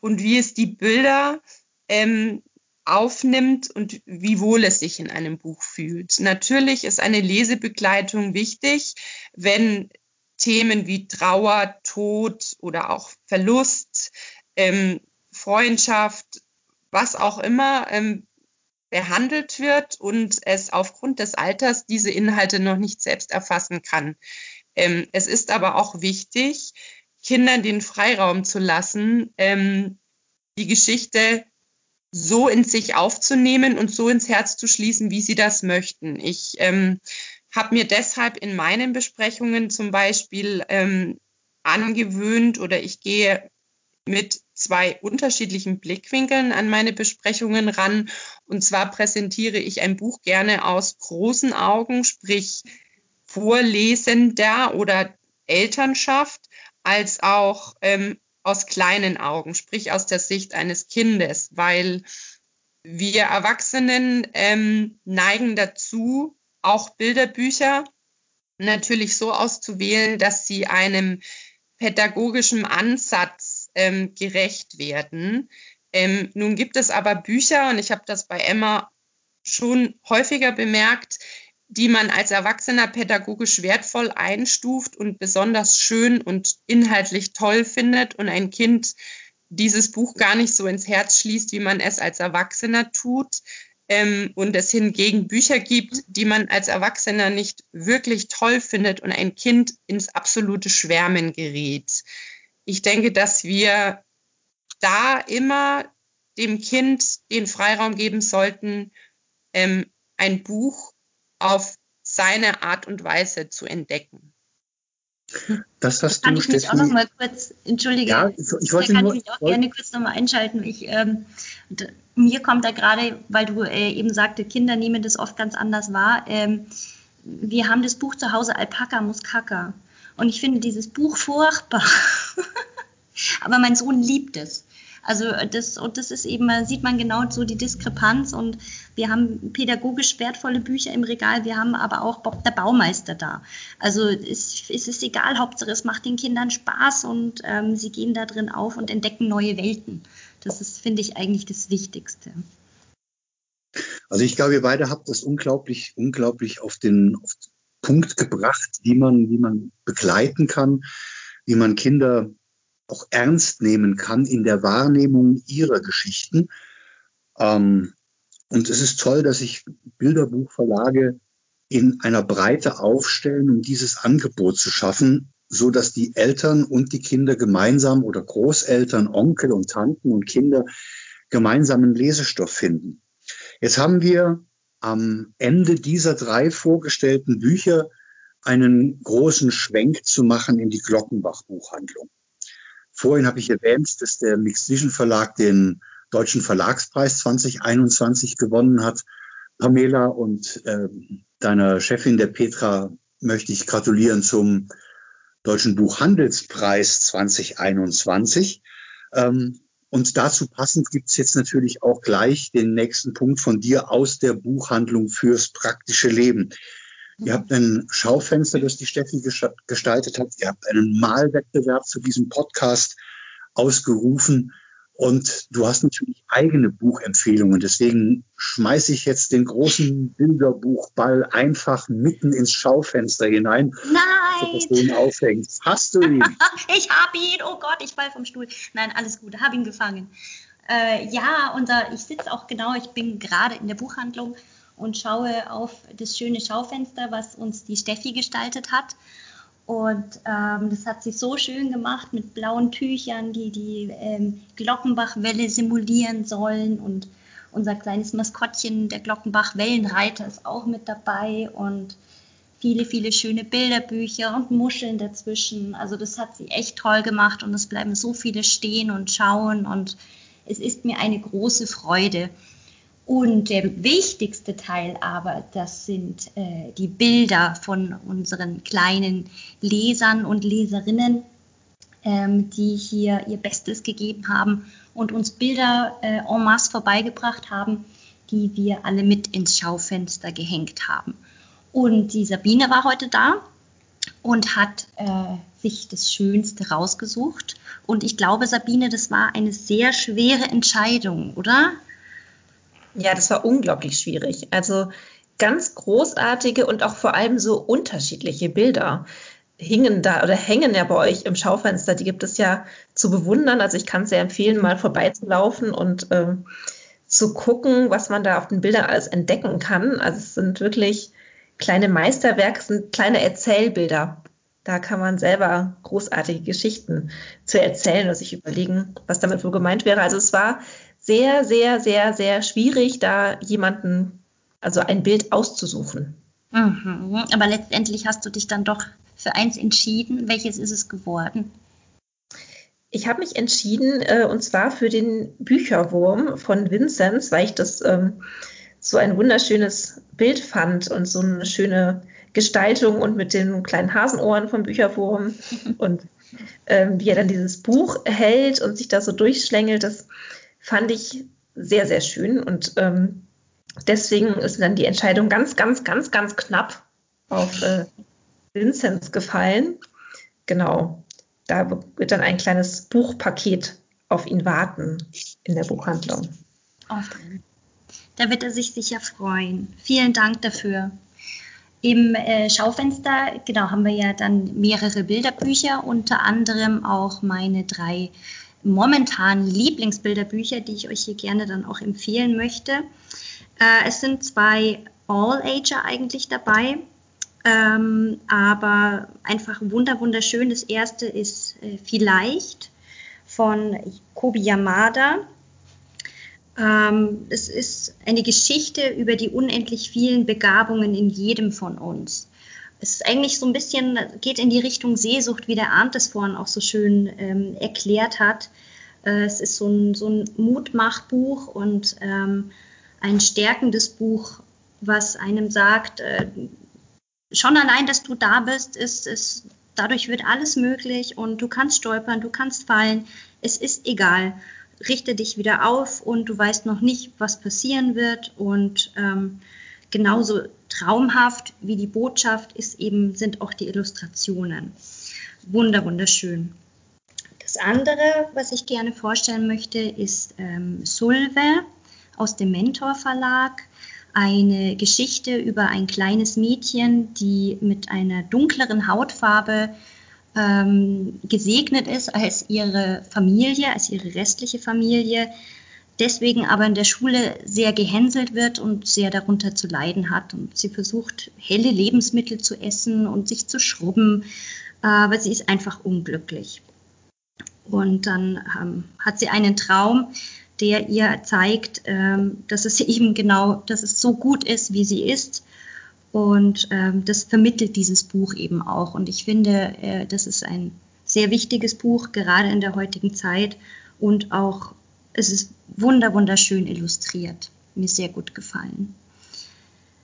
und wie es die Bilder ähm, aufnimmt und wie wohl es sich in einem Buch fühlt. Natürlich ist eine Lesebegleitung wichtig, wenn Themen wie Trauer, Tod oder auch Verlust, ähm, Freundschaft, was auch immer ähm, behandelt wird und es aufgrund des Alters diese Inhalte noch nicht selbst erfassen kann. Ähm, es ist aber auch wichtig, Kindern den Freiraum zu lassen, ähm, die Geschichte so in sich aufzunehmen und so ins Herz zu schließen, wie sie das möchten. Ich ähm, habe mir deshalb in meinen Besprechungen zum Beispiel ähm, angewöhnt oder ich gehe mit zwei unterschiedlichen Blickwinkeln an meine Besprechungen ran. Und zwar präsentiere ich ein Buch gerne aus großen Augen, sprich Vorlesender oder Elternschaft, als auch ähm, aus kleinen Augen, sprich aus der Sicht eines Kindes, weil wir Erwachsenen ähm, neigen dazu, auch Bilderbücher natürlich so auszuwählen, dass sie einem pädagogischen Ansatz ähm, gerecht werden. Ähm, nun gibt es aber Bücher, und ich habe das bei Emma schon häufiger bemerkt, die man als Erwachsener pädagogisch wertvoll einstuft und besonders schön und inhaltlich toll findet und ein Kind dieses Buch gar nicht so ins Herz schließt, wie man es als Erwachsener tut. Ähm, und es hingegen Bücher gibt, die man als Erwachsener nicht wirklich toll findet und ein Kind ins absolute Schwärmen gerät. Ich denke, dass wir da immer dem Kind den Freiraum geben sollten, ähm, ein Buch auf seine Art und Weise zu entdecken. Das hast kann du, ich mich auch noch mal kurz, entschuldige, ja, ich, ich wollte da kann nur, ich mich auch gerne kurz noch mal einschalten. Ich, ähm, mir kommt da gerade, weil du äh, eben sagte, Kinder nehmen das oft ganz anders wahr. Ähm, wir haben das Buch zu Hause Alpaka Muskaka und ich finde dieses Buch furchtbar. [LAUGHS] Aber mein Sohn liebt es. Also das, und das ist eben, sieht man genau so die Diskrepanz und wir haben pädagogisch wertvolle Bücher im Regal, wir haben aber auch Bob der Baumeister da. Also es, es ist egal, Hauptsache es macht den Kindern Spaß und ähm, sie gehen da drin auf und entdecken neue Welten. Das ist, finde ich, eigentlich das Wichtigste. Also ich glaube, ihr beide habt das unglaublich, unglaublich auf den, auf den Punkt gebracht, wie man, wie man begleiten kann, wie man Kinder auch ernst nehmen kann in der Wahrnehmung ihrer Geschichten. Ähm, und es ist toll, dass sich Bilderbuchverlage in einer Breite aufstellen, um dieses Angebot zu schaffen, so dass die Eltern und die Kinder gemeinsam oder Großeltern, Onkel und Tanten und Kinder gemeinsamen Lesestoff finden. Jetzt haben wir am Ende dieser drei vorgestellten Bücher einen großen Schwenk zu machen in die Glockenbach Buchhandlung. Vorhin habe ich erwähnt, dass der Mixed Vision Verlag den Deutschen Verlagspreis 2021 gewonnen hat. Pamela und äh, deiner Chefin, der Petra, möchte ich gratulieren zum Deutschen Buchhandelspreis 2021. Ähm, und dazu passend gibt's jetzt natürlich auch gleich den nächsten Punkt von dir aus der Buchhandlung fürs praktische Leben. Ihr habt ein Schaufenster, das die Steffi gestaltet hat. Ihr habt einen Malwettbewerb zu diesem Podcast ausgerufen. Und du hast natürlich eigene Buchempfehlungen. Deswegen schmeiße ich jetzt den großen Bilderbuchball einfach mitten ins Schaufenster hinein. Nein! So, ihn aufhängt. Hast du ihn? [LAUGHS] ich habe ihn. Oh Gott, ich fall vom Stuhl. Nein, alles gut. Habe ihn gefangen. Äh, ja, und da, ich sitze auch genau. Ich bin gerade in der Buchhandlung und schaue auf das schöne Schaufenster, was uns die Steffi gestaltet hat. Und ähm, das hat sie so schön gemacht mit blauen Tüchern, die die ähm, Glockenbach-Welle simulieren sollen. Und unser kleines Maskottchen, der Glockenbach-Wellenreiter, ist auch mit dabei. Und viele, viele schöne Bilderbücher und Muscheln dazwischen. Also das hat sie echt toll gemacht und es bleiben so viele stehen und schauen. Und es ist mir eine große Freude. Und der wichtigste Teil aber, das sind äh, die Bilder von unseren kleinen Lesern und Leserinnen, ähm, die hier ihr Bestes gegeben haben und uns Bilder äh, en masse vorbeigebracht haben, die wir alle mit ins Schaufenster gehängt haben. Und die Sabine war heute da und hat äh, sich das Schönste rausgesucht. Und ich glaube, Sabine, das war eine sehr schwere Entscheidung, oder? Ja, das war unglaublich schwierig. Also ganz großartige und auch vor allem so unterschiedliche Bilder hingen da oder hängen ja bei euch im Schaufenster. Die gibt es ja zu bewundern. Also ich kann es sehr empfehlen, mal vorbeizulaufen und ähm, zu gucken, was man da auf den Bildern alles entdecken kann. Also es sind wirklich kleine Meisterwerke, sind kleine Erzählbilder. Da kann man selber großartige Geschichten zu erzählen und sich überlegen, was damit wohl gemeint wäre. Also es war sehr, sehr, sehr, sehr schwierig, da jemanden, also ein Bild auszusuchen. Mhm. Aber letztendlich hast du dich dann doch für eins entschieden. Welches ist es geworden? Ich habe mich entschieden, äh, und zwar für den Bücherwurm von Vinzenz, weil ich das ähm, so ein wunderschönes Bild fand und so eine schöne Gestaltung und mit den kleinen Hasenohren vom Bücherwurm [LAUGHS] und ähm, wie er dann dieses Buch hält und sich da so durchschlängelt. Das fand ich sehr, sehr schön. Und ähm, deswegen ist dann die Entscheidung ganz, ganz, ganz, ganz knapp auf äh, Vinzenz gefallen. Genau. Da wird dann ein kleines Buchpaket auf ihn warten in der Buchhandlung. Da wird er sich sicher freuen. Vielen Dank dafür. Im äh, Schaufenster, genau, haben wir ja dann mehrere Bilderbücher, unter anderem auch meine drei momentan Lieblingsbilderbücher, die ich euch hier gerne dann auch empfehlen möchte. Äh, es sind zwei All-Ager eigentlich dabei, ähm, aber einfach wunder wunderschön. Das erste ist äh, Vielleicht von Kobi Yamada. Ähm, es ist eine Geschichte über die unendlich vielen Begabungen in jedem von uns es ist eigentlich so ein bisschen, geht in die Richtung Sehnsucht, wie der Arndt es vorhin auch so schön ähm, erklärt hat. Äh, es ist so ein, so ein Mutmachbuch und ähm, ein stärkendes Buch, was einem sagt, äh, schon allein, dass du da bist, ist, ist, dadurch wird alles möglich und du kannst stolpern, du kannst fallen. Es ist egal. Richte dich wieder auf und du weißt noch nicht, was passieren wird und ähm, genauso traumhaft wie die Botschaft ist eben, sind auch die Illustrationen. Wunder, wunderschön. Das andere, was ich gerne vorstellen möchte, ist ähm, Sulve aus dem Mentor Verlag. Eine Geschichte über ein kleines Mädchen, die mit einer dunkleren Hautfarbe ähm, gesegnet ist als ihre Familie, als ihre restliche Familie, deswegen aber in der Schule sehr gehänselt wird und sehr darunter zu leiden hat. Und sie versucht, helle Lebensmittel zu essen und sich zu schrubben, aber sie ist einfach unglücklich. Und dann ähm, hat sie einen Traum, der ihr zeigt, ähm, dass es [LAUGHS] eben genau, dass es so gut ist, wie sie ist. Und ähm, das vermittelt dieses Buch eben auch. Und ich finde, äh, das ist ein sehr wichtiges Buch, gerade in der heutigen Zeit. Und auch, es ist wunder, wunderschön illustriert. Mir sehr gut gefallen.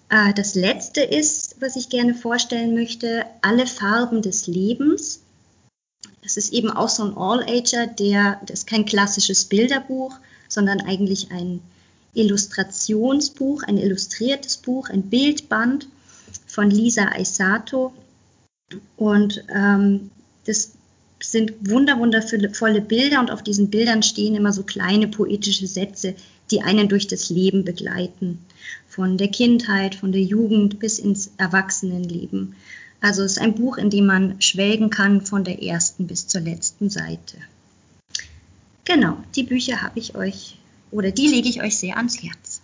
Äh, das letzte ist, was ich gerne vorstellen möchte, Alle Farben des Lebens. Das ist eben auch so ein All-Ager, der, das ist kein klassisches Bilderbuch, sondern eigentlich ein Illustrationsbuch, ein illustriertes Buch, ein Bildband von Lisa Aisato. Und ähm, das sind wunder, wundervolle Bilder und auf diesen Bildern stehen immer so kleine poetische Sätze, die einen durch das Leben begleiten. Von der Kindheit, von der Jugend bis ins Erwachsenenleben. Also es ist ein Buch, in dem man schwelgen kann von der ersten bis zur letzten Seite. Genau, die Bücher habe ich euch oder die lege ich euch sehr ans Herz.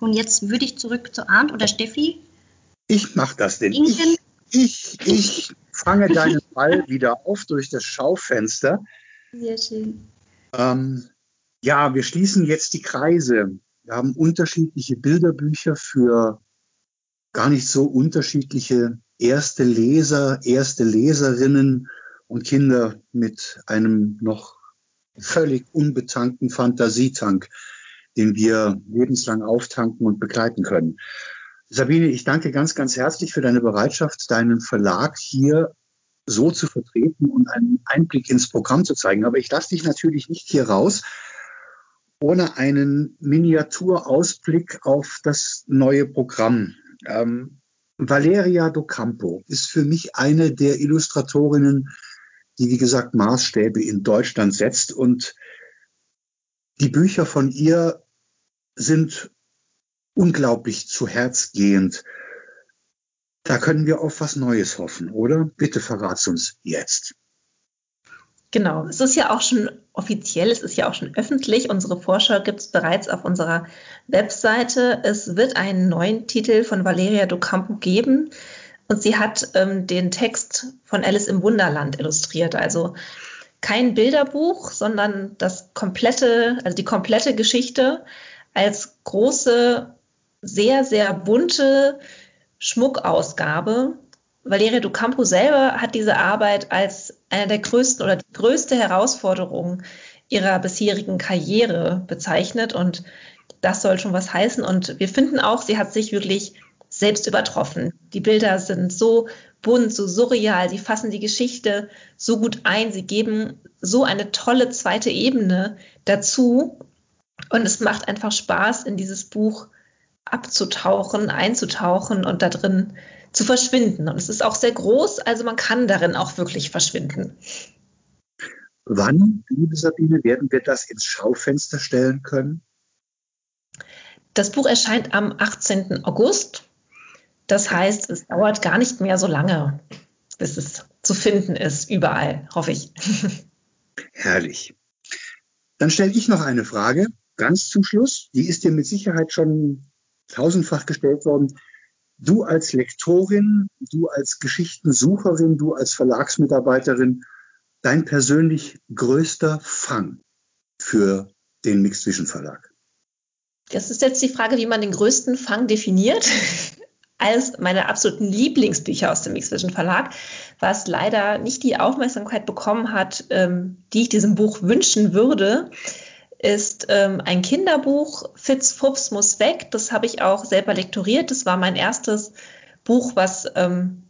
Und jetzt würde ich zurück zu Arndt oder Steffi. Ich mache das denn. Ich, ich, ich fange [LAUGHS] deinen Ball wieder auf durch das Schaufenster. Sehr schön. Ähm, ja, wir schließen jetzt die Kreise. Wir haben unterschiedliche Bilderbücher für gar nicht so unterschiedliche erste Leser, erste Leserinnen und Kinder mit einem noch völlig unbetankten Fantasietank, den wir lebenslang auftanken und begleiten können. Sabine, ich danke ganz, ganz herzlich für deine Bereitschaft, deinen Verlag hier so zu vertreten und einen Einblick ins Programm zu zeigen. Aber ich lasse dich natürlich nicht hier raus, ohne einen Miniaturausblick auf das neue Programm. Ähm, Valeria Docampo ist für mich eine der Illustratorinnen, die, wie gesagt, Maßstäbe in Deutschland setzt. Und die Bücher von ihr sind unglaublich zu Herz gehend. Da können wir auf was Neues hoffen, oder? Bitte verrat's uns jetzt. Genau, es ist ja auch schon offiziell, es ist ja auch schon öffentlich. Unsere Vorschau gibt es bereits auf unserer Webseite. Es wird einen neuen Titel von Valeria Docampo geben. Und sie hat ähm, den Text von Alice im Wunderland illustriert. Also kein Bilderbuch, sondern das komplette, also die komplette Geschichte als große, sehr, sehr bunte Schmuckausgabe. Valeria Ducampo selber hat diese Arbeit als eine der größten oder die größte Herausforderung ihrer bisherigen Karriere bezeichnet und das soll schon was heißen. Und wir finden auch, sie hat sich wirklich selbst übertroffen. Die Bilder sind so bunt, so surreal, sie fassen die Geschichte so gut ein, sie geben so eine tolle zweite Ebene dazu. Und es macht einfach Spaß, in dieses Buch abzutauchen, einzutauchen und da drin zu verschwinden. Und es ist auch sehr groß, also man kann darin auch wirklich verschwinden. Wann, liebe Sabine, werden wir das ins Schaufenster stellen können? Das Buch erscheint am 18. August das heißt, es dauert gar nicht mehr so lange, bis es zu finden ist, überall, hoffe ich. [LAUGHS] Herrlich. Dann stelle ich noch eine Frage, ganz zum Schluss. Die ist dir mit Sicherheit schon tausendfach gestellt worden. Du als Lektorin, du als Geschichtensucherin, du als Verlagsmitarbeiterin, dein persönlich größter Fang für den Mixed Vision Verlag? Das ist jetzt die Frage, wie man den größten Fang definiert [LAUGHS] als meine absoluten Lieblingsbücher aus dem X-Vision Verlag, was leider nicht die Aufmerksamkeit bekommen hat, ähm, die ich diesem Buch wünschen würde, ist ähm, ein Kinderbuch, Fitz Fups muss weg. Das habe ich auch selber lektoriert. Das war mein erstes Buch, was ähm,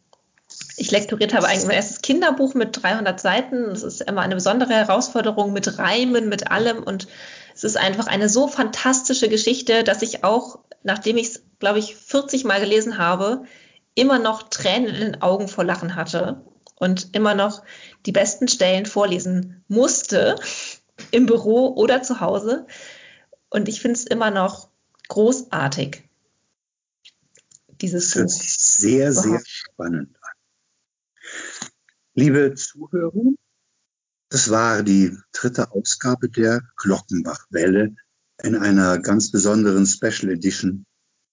ich lektoriert habe, eigentlich mein erstes Kinderbuch mit 300 Seiten. Das ist immer eine besondere Herausforderung mit Reimen, mit allem. Und es ist einfach eine so fantastische Geschichte, dass ich auch, nachdem ich es glaube ich, 40 Mal gelesen habe, immer noch Tränen in den Augen vor Lachen hatte und immer noch die besten Stellen vorlesen musste, im Büro oder zu Hause. Und ich finde es immer noch großartig. Dieses das hört sich sehr, sehr spannend an. Liebe Zuhörer, das war die dritte Ausgabe der Glockenbachwelle in einer ganz besonderen Special Edition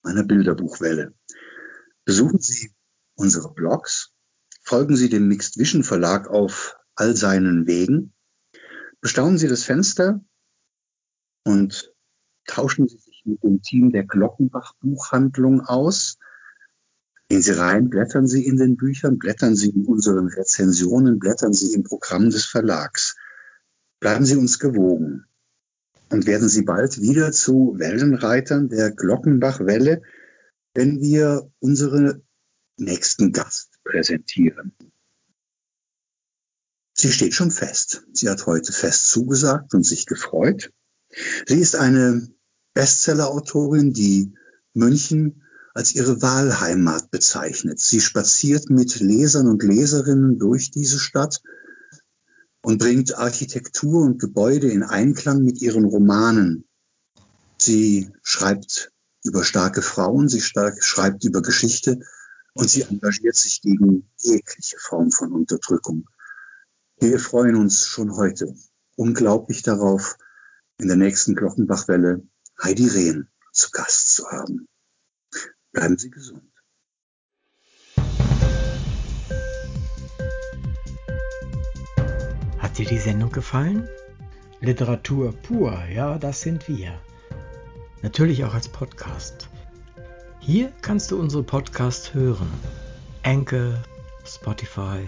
einer Bilderbuchwelle. Besuchen Sie unsere Blogs, folgen Sie dem Mixed Vision Verlag auf all seinen Wegen, bestaunen Sie das Fenster und tauschen Sie sich mit dem Team der Glockenbach Buchhandlung aus. Gehen Sie rein, blättern Sie in den Büchern, blättern Sie in unseren Rezensionen, blättern Sie im Programm des Verlags. Bleiben Sie uns gewogen und werden Sie bald wieder zu Wellenreitern der Glockenbach-Welle, wenn wir unsere nächsten Gast präsentieren. Sie steht schon fest. Sie hat heute fest zugesagt und sich gefreut. Sie ist eine Bestseller-Autorin, die München als ihre Wahlheimat bezeichnet. Sie spaziert mit Lesern und Leserinnen durch diese Stadt und bringt Architektur und Gebäude in Einklang mit ihren Romanen. Sie schreibt über starke Frauen, sie stark, schreibt über Geschichte und sie engagiert sich gegen jegliche Form von Unterdrückung. Wir freuen uns schon heute unglaublich darauf, in der nächsten Glockenbachwelle Heidi Rehn zu Gast zu haben. Bleiben Sie gesund. Hat dir die Sendung gefallen? Literatur pur, ja, das sind wir. Natürlich auch als Podcast. Hier kannst du unsere Podcasts hören. Anchor, Spotify,